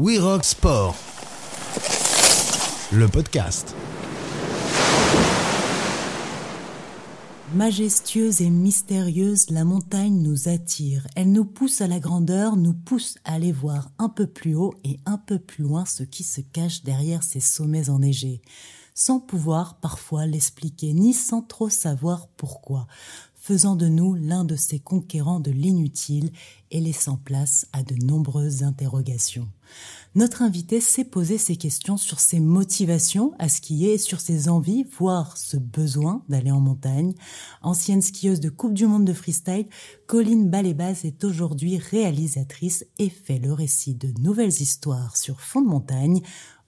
We Rock Sport, le podcast. Majestueuse et mystérieuse, la montagne nous attire. Elle nous pousse à la grandeur, nous pousse à aller voir un peu plus haut et un peu plus loin ce qui se cache derrière ces sommets enneigés, sans pouvoir parfois l'expliquer, ni sans trop savoir pourquoi faisant de nous l'un de ces conquérants de l'inutile et laissant place à de nombreuses interrogations. Notre invité s'est posé ces questions sur ses motivations à skier et sur ses envies, voire ce besoin d'aller en montagne. Ancienne skieuse de Coupe du Monde de freestyle, Colline Balébaz est aujourd'hui réalisatrice et fait le récit de nouvelles histoires sur fond de montagne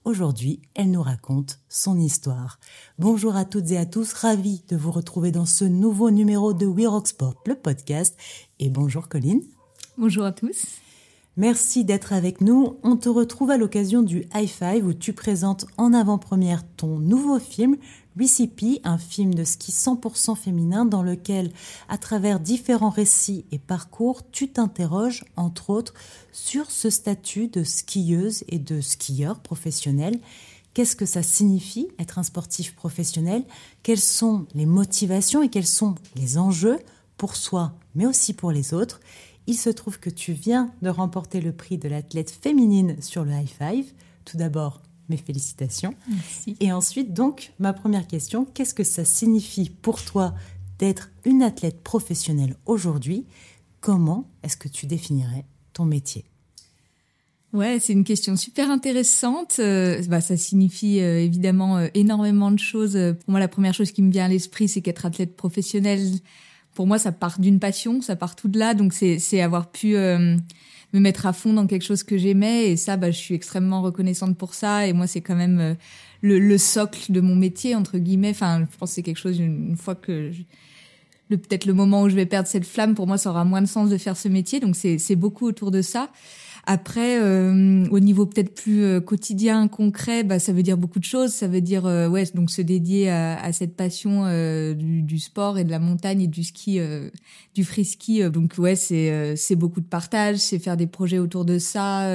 Aujourd'hui, elle nous raconte son histoire. Bonjour à toutes et à tous, ravi de vous retrouver dans ce nouveau numéro de We Rock Sport, le podcast. Et bonjour Colline. Bonjour à tous. Merci d'être avec nous. On te retrouve à l'occasion du High Five où tu présentes en avant-première ton nouveau film Recipe, un film de ski 100% féminin dans lequel, à travers différents récits et parcours, tu t'interroges, entre autres, sur ce statut de skieuse et de skieur professionnel. Qu'est-ce que ça signifie être un sportif professionnel? Quelles sont les motivations et quels sont les enjeux pour soi, mais aussi pour les autres? Il se trouve que tu viens de remporter le prix de l'athlète féminine sur le high five. Tout d'abord, mes félicitations. Merci. Et ensuite, donc, ma première question, qu'est-ce que ça signifie pour toi d'être une athlète professionnelle aujourd'hui? Comment est-ce que tu définirais ton métier? Ouais, c'est une question super intéressante. Euh, bah, ça signifie euh, évidemment euh, énormément de choses. Pour moi, la première chose qui me vient à l'esprit, c'est qu'être athlète professionnel, pour moi, ça part d'une passion, ça part tout de là. Donc, c'est avoir pu me mettre à fond dans quelque chose que j'aimais. Et ça bah je suis extrêmement reconnaissante pour ça. Et moi c'est quand même euh, le, le, socle de mon métier entre guillemets. Enfin je pense c'est quelque chose une, fois que le peut-être le moment où je vais perdre cette flamme pour moi ça aura moins de sens de faire ce métier. Donc c'est beaucoup autour de ça après, euh, au niveau peut-être plus euh, quotidien, concret, bah, ça veut dire beaucoup de choses. Ça veut dire euh, ouais, donc se dédier à, à cette passion du, du, sport et de la montagne et du ski, du free ski. Donc ouais, c'est c'est beaucoup de partage, c'est faire des projets autour de ça.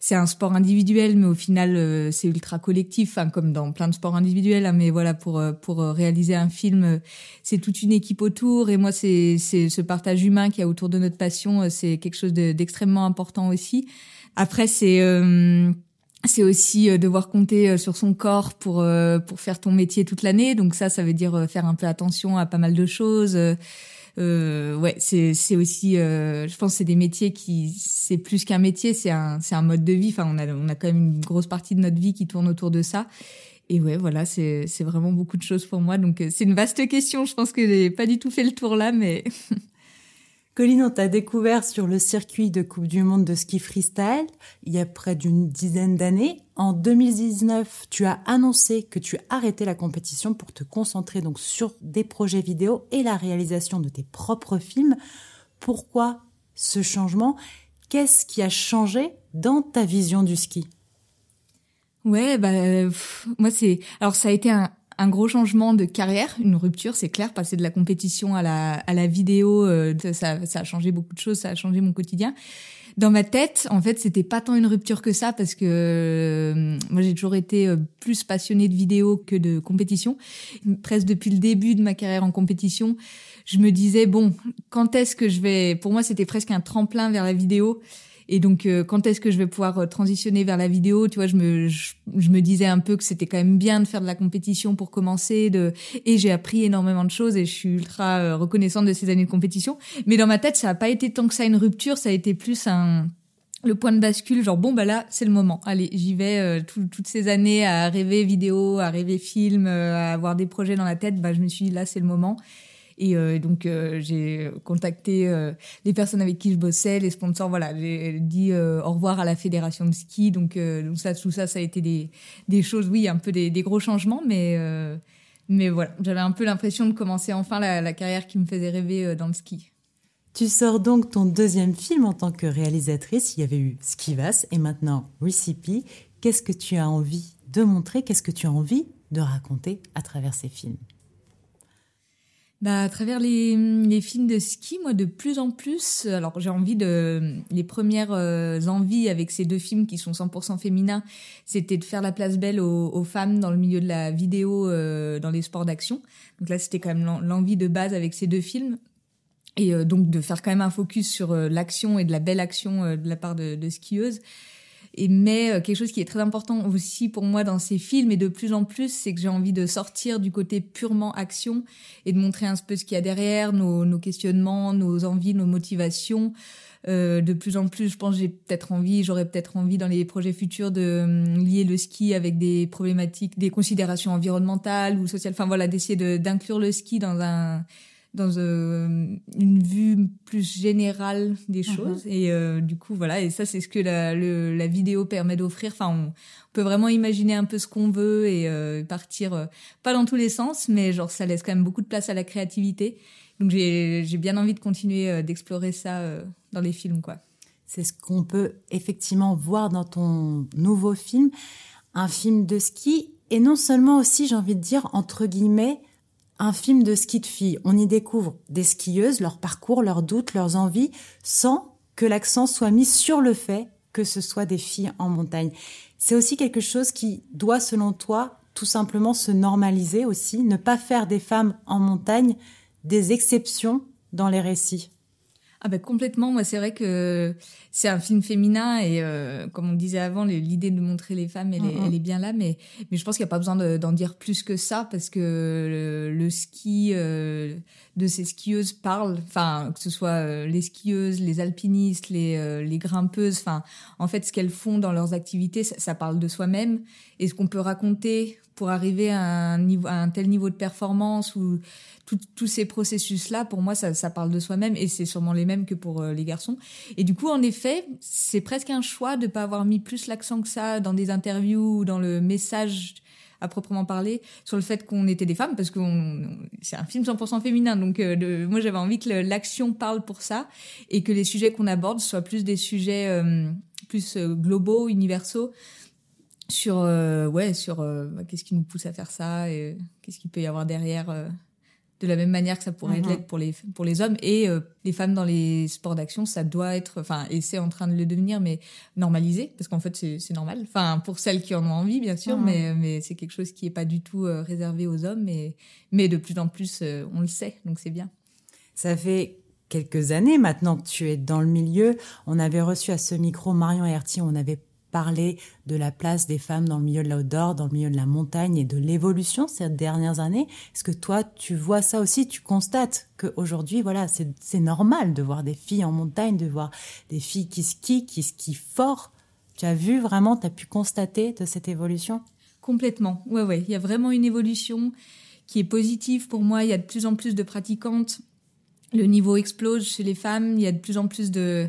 c'est un sport individuel, mais au final, c'est ultra collectif, hein, comme dans plein de sports individuels. Hein, mais voilà, pour pour réaliser un film, c'est toute une équipe autour. Et moi, c'est c'est ce partage humain qui y a autour de notre passion, c'est quelque chose d'extrêmement important aussi après, c'est euh, c'est aussi euh, devoir compter euh, sur son corps pour pour faire ton métier toute l'année. Donc ça, ça veut dire faire un peu attention à pas mal de choses. Euh, ouais, c'est c'est aussi, je pense, c'est des métiers qui c'est plus qu'un métier, c'est un c'est un mode de vie. Enfin, on a on a quand même une grosse partie de notre vie qui tourne autour de ça. Et ouais, voilà, c'est c'est vraiment beaucoup de choses pour moi. Donc c'est une vaste question. Je pense que j'ai pas du tout fait le tour là, mais Colline, on t'a découvert sur le circuit de Coupe du Monde de ski freestyle il y a près d'une dizaine d'années. En 2019, tu as annoncé que tu arrêtais la compétition pour te concentrer donc sur des projets vidéo et la réalisation de tes propres films. Pourquoi ce changement? Qu'est-ce qui a changé dans ta vision du ski? Ouais, bah moi c'est alors ça a été un, un gros changement de carrière, une rupture, c'est clair, passer de la compétition à la, à la vidéo, euh, ça, ça a changé beaucoup de choses, ça a changé mon quotidien. Dans ma tête, en fait, c'était pas tant une rupture que ça parce que euh, moi j'ai toujours été euh, plus passionnée de vidéo que de compétition. Presque depuis le début de ma carrière en compétition, je me disais bon, quand est-ce que je vais Pour moi, c'était presque un tremplin vers la vidéo. Et donc, euh, quand est-ce que je vais pouvoir euh, transitionner vers la vidéo Tu vois, je me, je, me disais un peu que c'était quand même bien de faire de la compétition pour commencer. De... Et j'ai appris énormément de choses et je suis ultra euh, reconnaissante de ces années de compétition. Mais dans ma tête, ça n'a pas été tant que ça une rupture, ça a été plus un le point de bascule, genre bon bah là c'est le moment. Allez, j'y vais. toutes ces années à rêver vidéo, à rêver film, à avoir des projets dans la tête, bah je me suis dit là c'est le moment. Et euh, donc euh, j'ai contacté euh, les personnes avec qui je bossais, les sponsors. Voilà, j'ai dit au revoir à la fédération de ski. Donc, donc ça, tout ça, ça a été des, choses, oui, un peu des, gros changements, mais mais voilà, j'avais un peu l'impression de commencer enfin la, carrière qui me faisait rêver dans le ski. Tu sors donc ton deuxième film en tant que réalisatrice. Il y avait eu Skivas et maintenant Recipe. Qu'est-ce que tu as envie de montrer? Qu'est-ce que tu as envie de raconter à travers ces films? Bah, à travers les, les, films de ski, moi, de plus en plus, alors j'ai envie de, les premières euh, envies avec ces deux films qui sont 100% féminins, c'était de faire la place belle aux, aux, femmes dans le milieu de la vidéo, euh, dans les sports d'action. Donc là, c'était quand même l'envie de base avec ces deux films. Et euh, donc de faire quand même un focus sur l'action et de la belle action de la part de, de skieuses. Et mais euh, quelque chose qui est très important aussi pour moi dans ces films et de plus en plus, c'est que j'ai envie de sortir du côté purement action et de montrer un peu ce qu'il y a derrière, nos, nos questionnements, nos envies, nos motivations. Euh, de plus en plus, je pense, j'ai peut-être envie, j'aurais peut-être envie dans les projets futurs de euh, lier le ski avec des problématiques, des considérations environnementales ou sociales. Enfin voilà, d'essayer d'inclure le ski dans un dans euh, une vue plus générale des mhm. choses. Et euh, du coup voilà. Et ça c'est ce que la, le, la vidéo permet d'offrir. Enfin on, peut vraiment imaginer un peu ce qu'on veut et euh, partir pas dans tous les sens mais genre ça laisse quand même beaucoup de place à la créativité. Donc j'ai j'ai bien envie de continuer d'explorer ça dans les films quoi. C'est ce qu'on peut effectivement voir dans ton nouveau film. Un film de ski. Et non seulement aussi j'ai envie de dire entre guillemets un film de ski de filles. On y découvre des skieuses, leur parcours, leurs doutes, leurs envies, sans que l'accent soit mis sur le fait que ce soit des filles en montagne. C'est aussi quelque chose qui doit, selon toi, tout simplement se normaliser aussi, ne pas faire des femmes en montagne des exceptions dans les récits. Ah bah complètement. Moi, c'est vrai que c'est un film féminin et euh, comme on disait avant, l'idée de montrer les femmes, elle, est, elle est bien là. Mais mais je pense qu'il n'y a pas besoin d'en dire plus que ça parce que le, ski euh, de ces skieuses parle. Enfin, que ce soit euh, les skieuses, les alpinistes, les les grimpeuses. Enfin, en fait, ce qu'elles font dans leurs activités, ça, ça parle de soi-même et ce qu'on peut raconter pour arriver à un, niveau, à un tel niveau de performance ou tous ces processus-là, pour moi, ça, ça parle de soi-même et c'est sûrement les mêmes que pour euh, les garçons. Et du coup, en effet, c'est presque un choix de pas avoir mis plus l'accent que ça dans des interviews ou dans le message à proprement parler sur le fait qu'on était des femmes parce que c'est un film 100% féminin donc euh, moi j'avais envie que l'action parle pour ça et que les sujets qu'on aborde soient plus des sujets euh, plus globaux universaux sur euh, ouais sur euh, bah, qu'est-ce qui nous pousse à faire ça et qu'est-ce qu'il peut y avoir derrière euh, de la même manière que ça pourrait être mhm. pour les pour les hommes et les femmes dans les sports d'action ça doit être enfin et c'est en train de le devenir mais normalisé parce qu'en fait c'est c'est normal enfin pour celles qui en ont envie bien sûr mhm. mais mais c'est quelque chose qui est pas du tout réservé aux hommes mais mais de plus en plus on le sait donc c'est bien ça fait quelques années maintenant que tu es dans le milieu on avait reçu à ce micro Marion Herty on avait parler de la place des femmes dans le milieu de l'outdoor, dans le milieu de la montagne et de l'évolution ces dernières années. Est-ce que toi, tu vois ça aussi? Tu constates qu'aujourd'hui, voilà, c'est normal de voir des filles en montagne, de voir des filles qui skient, qui skient fort. Tu as vu vraiment, tu as pu constater de cette évolution? Complètement. Ouais, ouais. Il y a vraiment une évolution qui est positive pour moi. Il y a de plus en plus de pratiquantes. Le niveau explose chez les femmes. Il y a de plus en plus de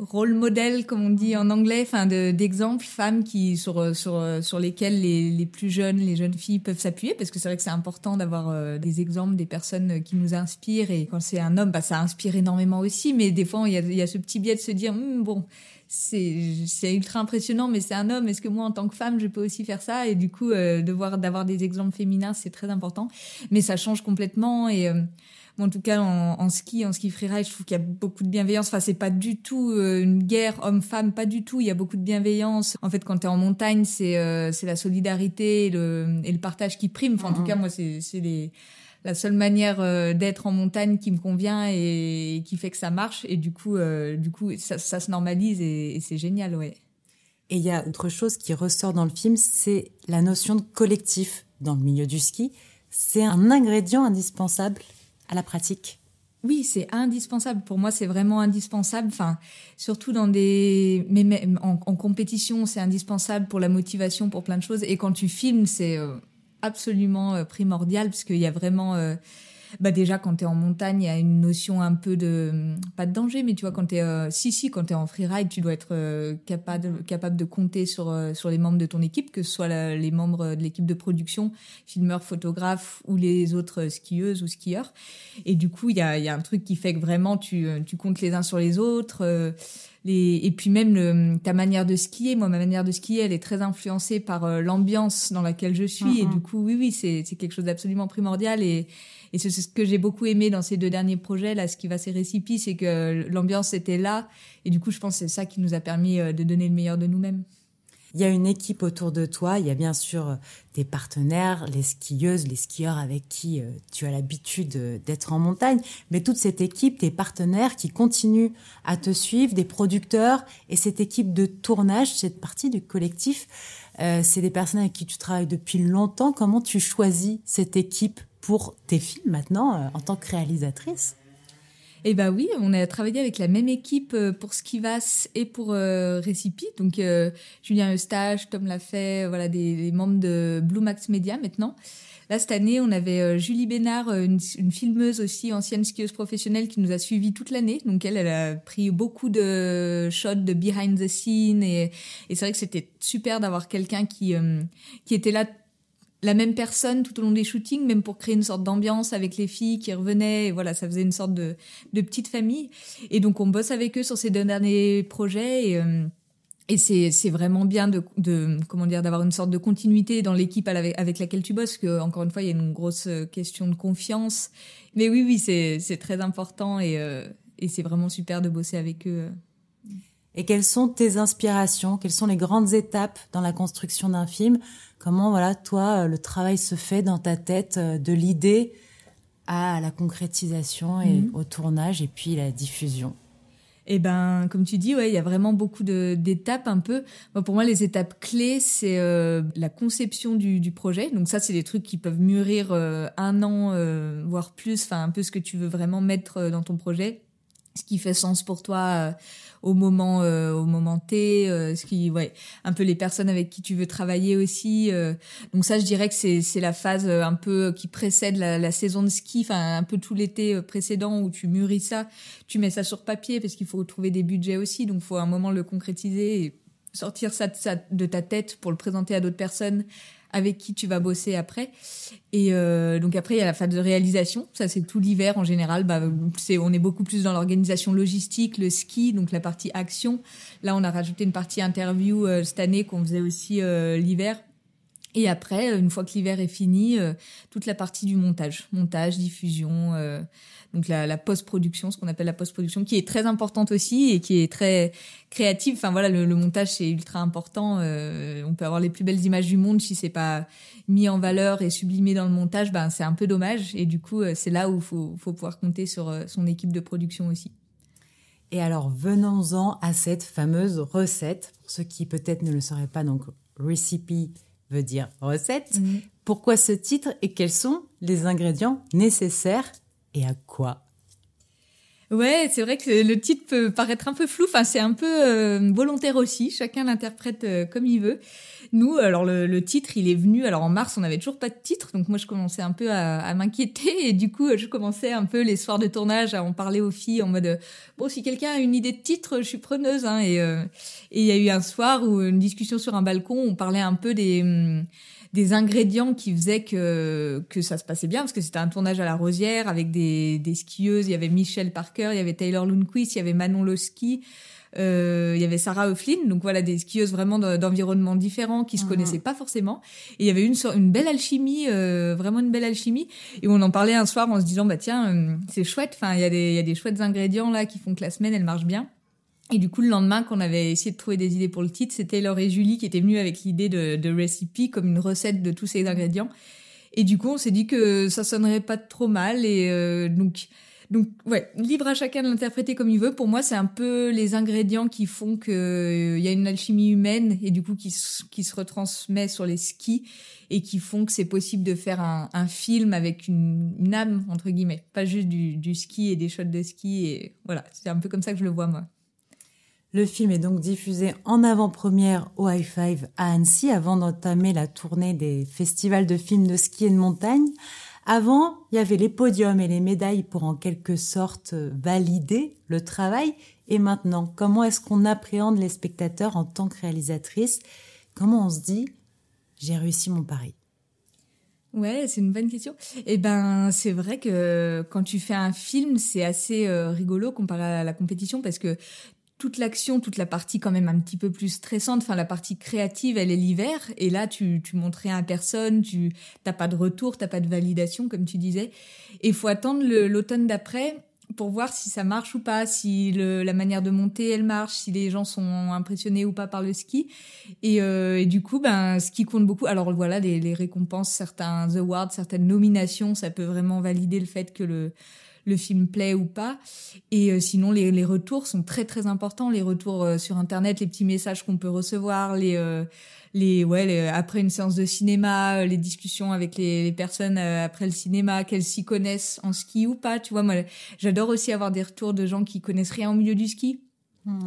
rôle modèle comme on dit en anglais enfin d'exemples femmes qui sur sur sur lesquelles les, les plus jeunes les jeunes filles peuvent s'appuyer parce que c'est vrai que c'est important d'avoir euh, des exemples des personnes qui nous inspirent et quand c'est un homme bah ça inspire énormément aussi mais des fois il y a y a ce petit biais de se dire hm, bon c'est c'est ultra impressionnant mais c'est un homme est-ce que moi en tant que femme je peux aussi faire ça? Et du coup euh, de voir d'avoir des exemples féminins c'est très important mais ça change complètement et euh, en tout cas, en, ski, en ski freeride, je trouve qu'il y a beaucoup de bienveillance. Enfin, c'est pas du tout euh, une guerre homme-femme, pas du tout. Il y a beaucoup de bienveillance. En fait, quand tu es en montagne, c'est euh, c'est la solidarité et le, et le partage qui prime. Enfin, en tout mhm. cas, moi, c'est la seule manière euh, d'être en montagne qui me convient et, qui fait que ça marche. Et du coup, du coup, ça, ça se normalise et, et c'est génial, ouais. Et il y a autre chose qui ressort dans le film, c'est la notion de collectif dans le milieu du ski. C'est un ingrédient indispensable à la pratique oui, c'est indispensable. Pour moi, c'est vraiment indispensable. Enfin, surtout dans des, mais même en, compétition, c'est indispensable pour la motivation, pour plein de choses. Et quand tu filmes, c'est euh, absolument euh, primordial parce qu'il y a vraiment euh, bah déjà quand tu es en montagne, il y a une notion un peu de pas de danger, mais tu vois quand tu es euh, si si quand tu es en freeride, tu dois être euh, capable capable de compter sur euh, sur les membres de ton équipe, que ce soit les membres de l'équipe de production, filmeurs, photographes ou les autres skieuses ou skieurs. Et du coup, il y a il y a un truc qui fait que vraiment tu tu comptes les uns sur les autres les et puis même ta manière de skier. Moi, ma manière de skier, elle est très influencée par euh, l'ambiance dans laquelle je suis. Et du coup, oui, oui, c'est c'est quelque chose d'absolument primordial et et c'est ce que j'ai beaucoup aimé dans ces deux derniers projets là, ce qui va ces récipes, c'est que l'ambiance était là et du coup, je pense que c'est ça qui nous a permis de donner le meilleur de nous-mêmes. Il y a une équipe autour de toi, il y a bien sûr tes partenaires, les skieuses, les skieurs avec qui euh, tu as l'habitude euh, d'être en montagne, mais toute cette équipe, tes partenaires qui continuent à te suivre, des producteurs et cette équipe de tournage, cette partie du collectif, euh, c'est des personnes avec qui tu travailles depuis longtemps. Comment tu choisis cette équipe? Pour tes films maintenant en tant que réalisatrice eh ben oui, on a travaillé avec la même équipe euh, pour Skivas et pour euh, Recipe. Donc euh, Julien Eustache, Tom Lafay, voilà des, membres de Blue Max Media maintenant. Là cette année, on avait Julie Bénard, une, filmeuse aussi ancienne skieuse professionnelle qui nous a suivis toute l'année. Donc elle, elle a pris beaucoup de shots de behind the scene et, et c'est vrai que c'était super d'avoir quelqu'un qui qui était là la même personne tout au long des shootings, même pour créer une sorte d'ambiance avec les filles qui revenaient. Voilà, ça faisait une sorte de, petite famille. Et donc, on bosse avec eux sur ces deux derniers projets. Et, euh, c'est, vraiment bien de, de comment dire d'avoir une sorte de continuité dans l'équipe avec, laquelle tu bosses. Encore une fois, il y a une grosse question de confiance. Mais oui, oui, c'est, très important euh, et c'est vraiment super de bosser avec eux. Et quelles sont tes inspirations? Quelles sont les grandes étapes dans la construction d'un film? Comment, voilà, toi, euh, le travail se fait dans ta tête euh, de l'idée à la concrétisation et mhm. au tournage et puis la diffusion? Eh ben, comme tu dis, ouais, il y a vraiment beaucoup d'étapes un peu. pour moi, les étapes clés, c'est euh, la conception du, projet. Donc ça, c'est des trucs qui peuvent mûrir un an, voire plus. Enfin, un peu ce que tu veux vraiment mettre dans ton projet, ce qui fait sens pour toi au moment euh, au moment T, euh, ce qui ouais, un peu les personnes avec qui tu veux travailler aussi. Euh. donc ça, je dirais que c'est c'est la phase un peu qui précède la, la saison de ski, enfin un peu tout l'été précédent où tu mûris ça, tu mets ça sur papier parce qu'il faut trouver des budgets aussi, donc faut un moment le concrétiser sortir ça de ta tête pour le présenter à d'autres personnes avec qui tu vas bosser après. Et euh, donc après, il y a la phase de réalisation. Ça, c'est tout l'hiver en général. Bah, c'est, on est beaucoup plus dans l'organisation logistique, le ski, donc la partie action. Là, on a rajouté une partie interview euh, cette année qu'on faisait aussi euh, l'hiver. Et après, une fois que l'hiver est fini, toute la partie du montage, montage, diffusion, donc la, la post-production, ce qu'on appelle la post-production, qui est très importante aussi et qui est très créative. Enfin voilà, le, montage c'est ultra important. Euh, on peut avoir les plus belles images du monde si c'est pas mis en valeur et sublimé dans le montage, ben c'est un peu dommage. Et du coup, euh, c'est là où faut faut pouvoir compter sur euh, son équipe de production aussi. Et alors venons-en à cette fameuse recette. Pour ceux qui peut-être ne le sauraient pas, donc recipe veut dire recette. Mm-hmm. Pourquoi ce titre et quels sont les ingrédients nécessaires et à quoi Ouais, c'est vrai que le titre peut paraître un peu flou. Enfin, c'est un peu euh, volontaire aussi. Chacun l'interprète euh, comme il veut. Nous, alors le, titre, il est venu. Alors en mars, on n'avait toujours pas de titre, donc moi je commençais un peu à, m'inquiéter et du coup, je commençais un peu les soirs de tournage à en parler aux filles en mode bon, si quelqu'un a une idée de titre, je suis preneuse. Hein, et euh, et il y a eu un soir où une discussion sur un balcon, on parlait un peu des hum, des ingrédients qui faisaient que que ça se passait bien parce que c'était un tournage à la Rosière avec des des skieuses. Il y avait Michelle Parker, il y avait Taylor Lundquist, il y avait Manon Losky. Euh, il y avait Sarah O'Flynn, donc voilà des skieuses vraiment d'environnements différents qui se mhm. connaissaient pas forcément. Et il y avait une une belle alchimie, euh, vraiment une belle alchimie. Et on en parlait un soir en se disant bah tiens euh, c'est chouette. Enfin il y a des il y a des chouettes ingrédients là qui font que la semaine elle marche bien. Et du coup, le lendemain, qu'on avait essayé de trouver des idées pour le titre, c'était Laure et Julie qui étaient venues avec l'idée de, de recipe comme une recette de tous ces ingrédients. Et du coup, on s'est dit que ça sonnerait pas trop mal. Et euh, donc, donc ouais, libre à chacun de l'interpréter comme il veut. Pour moi, c'est un peu les ingrédients qui font que euh, y a une alchimie humaine et du coup qui, se retransmet sur les skis et qui font que c'est possible de faire un, film avec une, âme entre guillemets, pas juste du ski et des shots de ski. Et voilà, c'est un peu comme ça que je le vois moi. Le film est donc diffusé en avant-première au High Five à Annecy avant d'entamer la tournée des festivals de films de ski et de montagne. Avant, il y avait les podiums et les médailles pour en quelque sorte valider le travail. Et maintenant, comment est-ce qu'on appréhende les spectateurs en tant que réalisatrice Comment on se dit j'ai réussi mon pari? Ouais, c'est une bonne question. Eh ben, c'est vrai que quand tu fais un film, c'est assez euh, rigolo comparé à la compétition parce que toute l'action, toute la partie quand même un petit peu plus stressante, enfin la partie créative, elle est l'hiver. Et là, tu, tu montres rien à personne, tu t'as pas de retour, t'as pas de validation, comme tu disais. Et il faut attendre l'automne d'après pour voir si ça marche ou pas, si le, la manière de monter elle marche, si les gens sont impressionnés ou pas par le ski. Et, euh, et du coup, ben, ce qui compte beaucoup. Alors voilà, les, les récompenses, certains awards, certaines nominations, ça peut vraiment valider le fait que le le film plaît ou pas. Et euh, sinon, les, les, retours sont très très importants. Les retours euh, sur Internet, les petits messages qu'on peut recevoir, les euh, les ouais après une séance de cinéma, les discussions avec les, les personnes après le cinéma, qu'elles s'y connaissent en ski ou pas. Tu vois, moi, j'adore aussi avoir des retours de gens qui connaissent rien au milieu du ski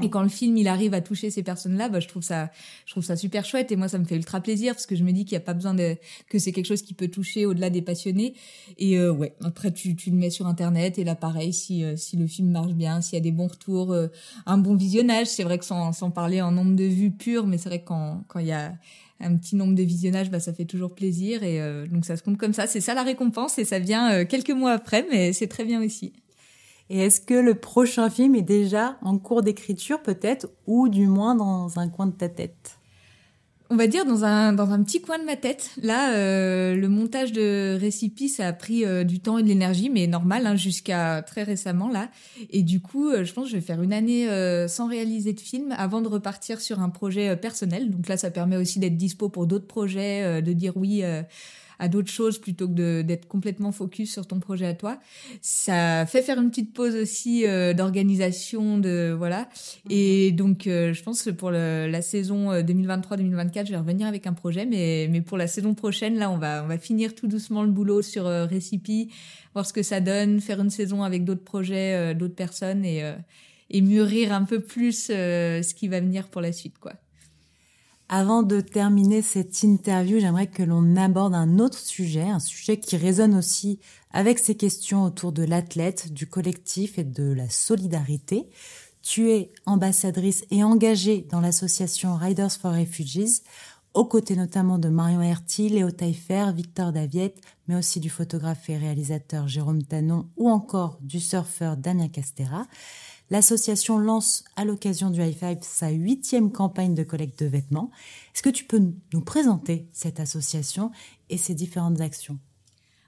et quand le film il arrive à toucher ces personnes-là, bah, je trouve ça, je trouve ça super chouette et moi ça me fait ultra plaisir parce que je me dis qu'il n'y a pas besoin de que c'est quelque chose qui peut toucher au-delà des passionnés. Et euh, ouais, après tu, tu le mets sur internet et là pareil si euh, si le film marche bien, s'il y a des bons retours, euh, un bon visionnage, c'est vrai que sans sans parler en nombre de vues pures, mais c'est vrai que quand quand il y a un petit nombre de visionnages, bah, ça fait toujours plaisir et donc ça se compte comme ça. C'est ça la récompense et ça vient quelques mois après, mais c'est très bien aussi. Et est-ce que le prochain film est déjà en cours d'écriture peut-être, ou du moins dans un coin de ta tête? On va dire dans un dans un petit coin de ma tête. Là, euh, le montage de Récipi, ça a pris euh, du temps et de l'énergie, mais normal hein, jusqu'à très récemment là. Et du coup, euh, je pense que je vais faire une année sans réaliser de film avant de repartir sur un projet personnel. Donc là, ça permet aussi d'être dispo pour d'autres projets, de dire oui à d'autres choses plutôt que d'être complètement focus sur ton projet à toi. Ça fait faire une petite pause aussi euh, d'organisation, de voilà. Et mhm. donc, euh, je pense que pour le, la saison 2023-2024, euh, je vais revenir avec un projet, mais mais pour la saison prochaine, là, on va on va finir tout doucement le boulot sur euh, Recipe, voir ce que ça donne, faire une saison avec d'autres projets, d'autres personnes et et mûrir un peu plus ce qui va venir pour la suite, quoi. Avant de terminer cette interview, j'aimerais que l'on aborde un autre sujet, un sujet qui résonne aussi avec ces questions autour de l'athlète, du collectif et de la solidarité. Tu es ambassadrice et engagée dans l'association Riders for Refugees, aux côtés notamment de Marion Herty, Léo Taillefer, Victor Daviette, mais aussi du photographe et réalisateur Jérôme Tanon ou encore du surfeur Damien Castera. L'association lance à l'occasion du High Five sa huitième campagne de collecte de vêtements. Est-ce que tu peux nous présenter cette association et ses différentes actions?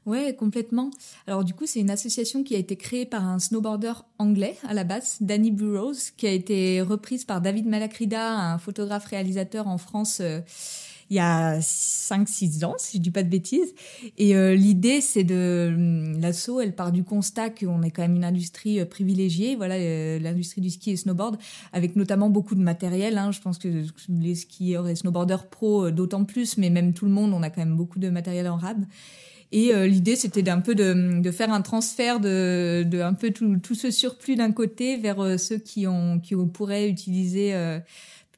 Ouais, complètement. Alors du coup, c'est une association qui a été créée par un snowboarder anglais à la base, Danny Burrows, qui a été reprise par David Malacrida, un photographe réalisateur en France. Euh, il y a 5-6 ans, si je dis pas de bêtises. Et euh, l'idée, c'est de hum, l'assaut, elle part du constat qu'on est quand même une industrie euh, privilégiée, voilà, euh, l'industrie du ski et snowboard, avec notamment beaucoup de matériel. Hein. Je pense que les skieurs et snowboarders pro d'autant plus, mais même tout le monde, on a quand même beaucoup de matériel en rab. Et l'idée, c'était d'un peu de, de, faire un transfert de, de un peu tout, tout ce surplus d'un côté vers ceux qui ont qui pourraient utiliser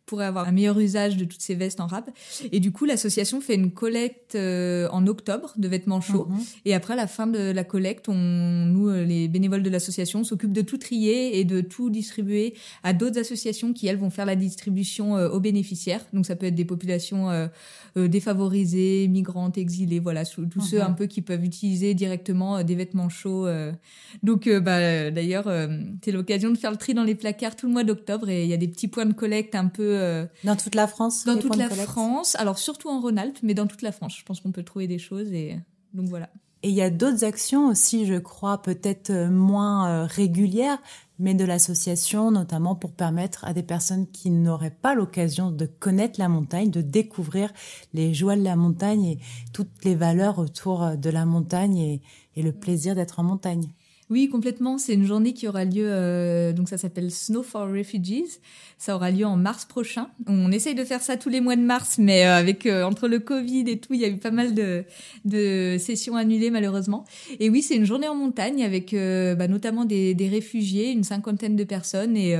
pourrait avoir un meilleur usage de toutes ces vestes en rap. Et du coup, l'association fait une collecte euh, en octobre de vêtements chauds. Mhm. Et après, à la fin de la collecte, on, nous, euh, les bénévoles de l'association, s'occupent de tout trier et de tout distribuer à d'autres associations qui, elles, vont faire la distribution euh, aux bénéficiaires. Donc, ça peut être des populations défavorisées, migrantes, exilées, voilà, tous ceux mhm. un peu qui peuvent utiliser directement des vêtements chauds. Donc, bah, d'ailleurs, c'est l'occasion de faire le tri dans les placards tout le mois d'octobre et il y a des petits points de collecte un peu euh, dans toute la France Dans toute la France. Alors surtout en Rhône-Alpes, mais dans toute la France. Je pense qu'on peut trouver des choses et donc voilà. Et il y a d'autres actions aussi, je crois, peut-être euh, moins euh, régulières, mais de l'association, notamment pour permettre à des personnes qui n'auraient pas l'occasion de connaître la montagne, de découvrir les joies de la montagne et toutes les valeurs autour de la montagne et le plaisir d'être en montagne. Oui, complètement. C'est une journée qui aura lieu, euh, donc ça s'appelle Snow for Refugees. Ça aura lieu en mars prochain. On essaye de faire ça tous les mois de mars, mais euh, avec euh, entre le Covid et tout, il y a eu pas mal de, de sessions annulées malheureusement. Et oui, c'est une journée en montagne avec bah, notamment des, des, réfugiés, une cinquantaine de personnes et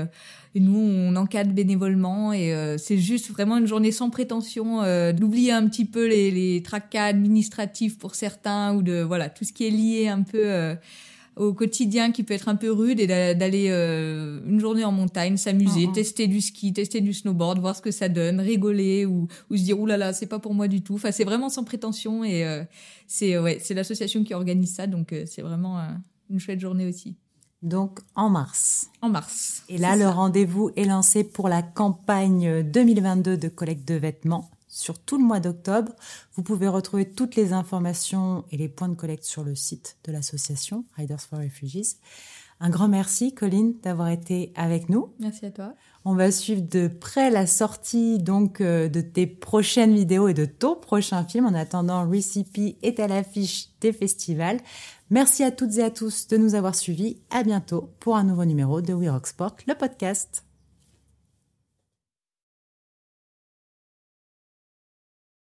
et nous, on encadre bénévolement et c'est juste vraiment une journée sans prétention d'oublier un petit peu les, les tracas administratifs pour certains ou de voilà tout ce qui est lié un peu au quotidien qui peut être un peu rude et d'aller euh, une journée en montagne, s'amuser, tester du ski, tester du snowboard, voir ce que ça donne, rigoler ou, ou se dire oulala là là, c'est pas pour moi du tout. Enfin, c'est vraiment sans prétention et euh, c'est ouais, c'est l'association qui organise ça, donc euh, c'est vraiment une chouette journée aussi. donc en mars. En mars. Et là, le rendez-vous est lancé pour la campagne 2022 de collecte de vêtements sur tout le mois d'octobre. Vous pouvez retrouver toutes les informations et les points de collecte sur le site de l'association Riders for Refugees. Un grand merci, Colline, d'avoir été avec nous. Merci à toi. On va suivre de près la sortie donc euh, de tes prochaines vidéos et de ton prochain film. En attendant, Recipe est à l'affiche des festivals. Merci à toutes et à tous de nous avoir suivis. À bientôt pour un nouveau numéro de We Rock Sport, le podcast.